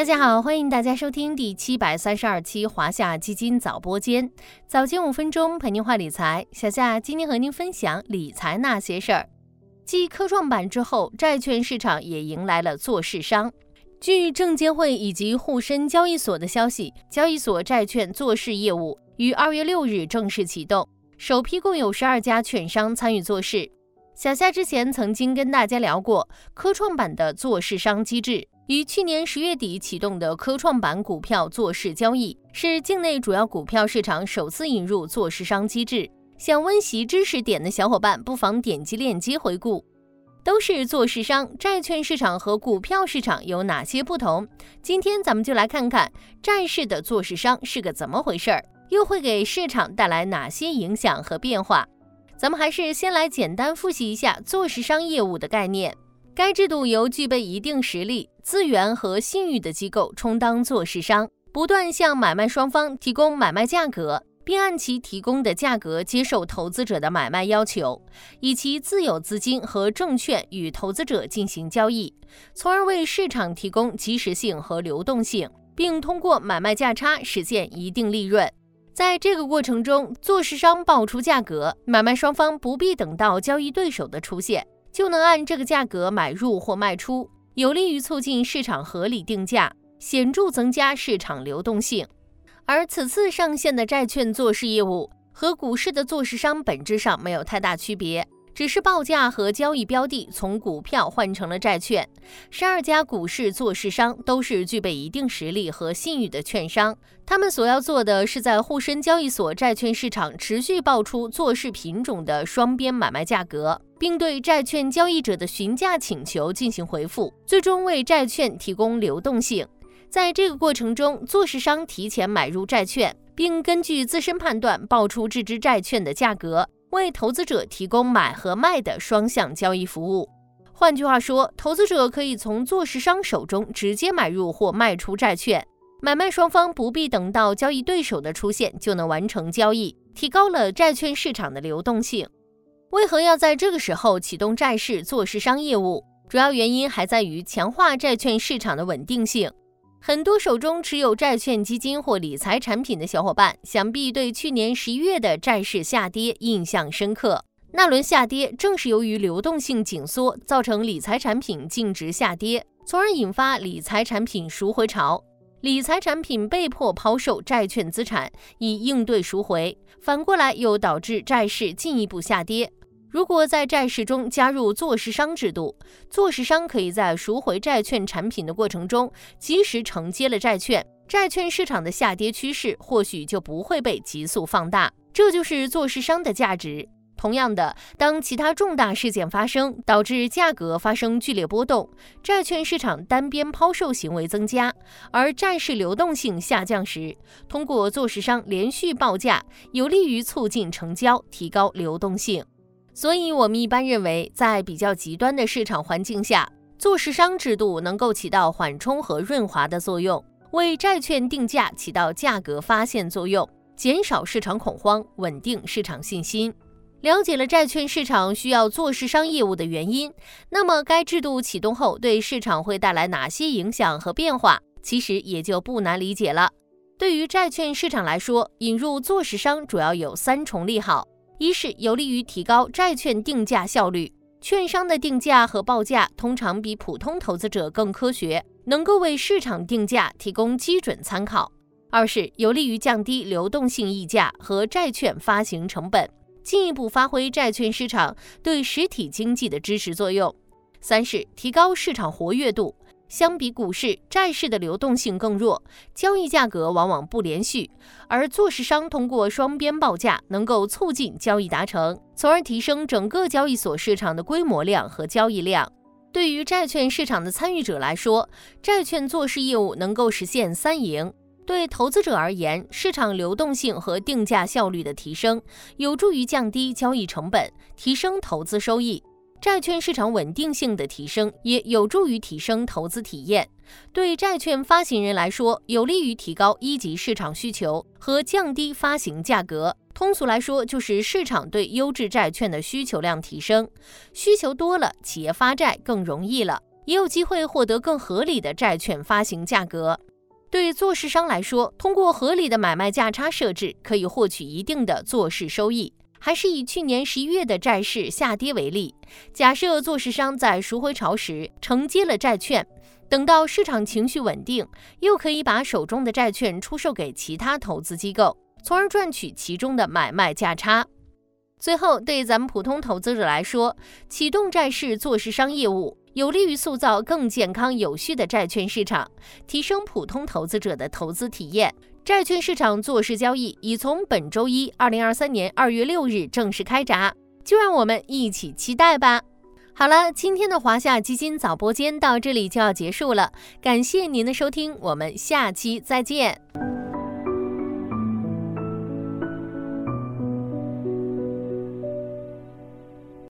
大家好，欢迎大家收听第七百三十二期华夏基金早播间，早间五分钟陪您话理财。小夏今天和您分享理财那些事儿。继科创板之后，债券市场也迎来了做市商。据证监会以及沪深交易所的消息，交易所债券做市业务于二月六日正式启动，首批共有十二家券商参与做市。小夏之前曾经跟大家聊过科创板的做市商机制。于去年十月底启动的科创板股票做市交易，是境内主要股票市场首次引入做市商机制。想温习知识点的小伙伴，不妨点击链接回顾。都是做市商，债券市场和股票市场有哪些不同？今天咱们就来看看债市的做市商是个怎么回事儿，又会给市场带来哪些影响和变化？咱们还是先来简单复习一下做市商业务的概念。该制度由具备一定实力、资源和信誉的机构充当做市商，不断向买卖双方提供买卖价格，并按其提供的价格接受投资者的买卖要求，以其自有资金和证券与投资者进行交易，从而为市场提供及时性和流动性，并通过买卖价差实现一定利润。在这个过程中，做市商报出价格，买卖双方不必等到交易对手的出现。就能按这个价格买入或卖出，有利于促进市场合理定价，显著增加市场流动性。而此次上线的债券做市业务和股市的做市商本质上没有太大区别。只是报价和交易标的从股票换成了债券。十二家股市做市商都是具备一定实力和信誉的券商，他们所要做的是在沪深交易所债券市场持续报出做市品种的双边买卖价格，并对债券交易者的询价请求进行回复，最终为债券提供流动性。在这个过程中，做市商提前买入债券，并根据自身判断报出这支债券的价格。为投资者提供买和卖的双向交易服务。换句话说，投资者可以从做市商手中直接买入或卖出债券，买卖双方不必等到交易对手的出现就能完成交易，提高了债券市场的流动性。为何要在这个时候启动债市做市商业务？主要原因还在于强化债券市场的稳定性。很多手中持有债券基金或理财产品的小伙伴，想必对去年十一月的债市下跌印象深刻。那轮下跌正是由于流动性紧缩，造成理财产品净值下跌，从而引发理财产品赎回潮，理财产品被迫抛售债券资产以应对赎回，反过来又导致债市进一步下跌。如果在债市中加入做市商制度，做市商可以在赎回债券产品的过程中及时承接了债券，债券市场的下跌趋势或许就不会被急速放大。这就是做市商的价值。同样的，当其他重大事件发生，导致价格发生剧烈波动，债券市场单边抛售行为增加，而债市流动性下降时，通过做市商连续报价，有利于促进成交，提高流动性。所以，我们一般认为，在比较极端的市场环境下，做市商制度能够起到缓冲和润滑的作用，为债券定价起到价格发现作用，减少市场恐慌，稳定市场信心。了解了债券市场需要做市商业务的原因，那么该制度启动后对市场会带来哪些影响和变化？其实也就不难理解了。对于债券市场来说，引入做市商主要有三重利好。一是有利于提高债券定价效率，券商的定价和报价通常比普通投资者更科学，能够为市场定价提供基准参考；二是有利于降低流动性溢价和债券发行成本，进一步发挥债券市场对实体经济的支持作用；三是提高市场活跃度。相比股市，债市的流动性更弱，交易价格往往不连续，而做市商通过双边报价，能够促进交易达成，从而提升整个交易所市场的规模量和交易量。对于债券市场的参与者来说，债券做市业务能够实现三赢：对投资者而言，市场流动性和定价效率的提升，有助于降低交易成本，提升投资收益。债券市场稳定性的提升也有助于提升投资体验，对债券发行人来说，有利于提高一级市场需求和降低发行价格。通俗来说，就是市场对优质债券的需求量提升，需求多了，企业发债更容易了。也有机会获得更合理的债券发行价格。对做市商来说，通过合理的买卖价差设置，可以获取一定的做市收益。还是以去年十一月的债市下跌为例，假设做市商在赎回潮时承接了债券，等到市场情绪稳定，又可以把手中的债券出售给其他投资机构，从而赚取其中的买卖价差。最后，对咱们普通投资者来说，启动债市做市商业务，有利于塑造更健康有序的债券市场，提升普通投资者的投资体验。债券市场做市交易已从本周一，二零二三年二月六日正式开闸，就让我们一起期待吧。好了，今天的华夏基金早播间到这里就要结束了，感谢您的收听，我们下期再见。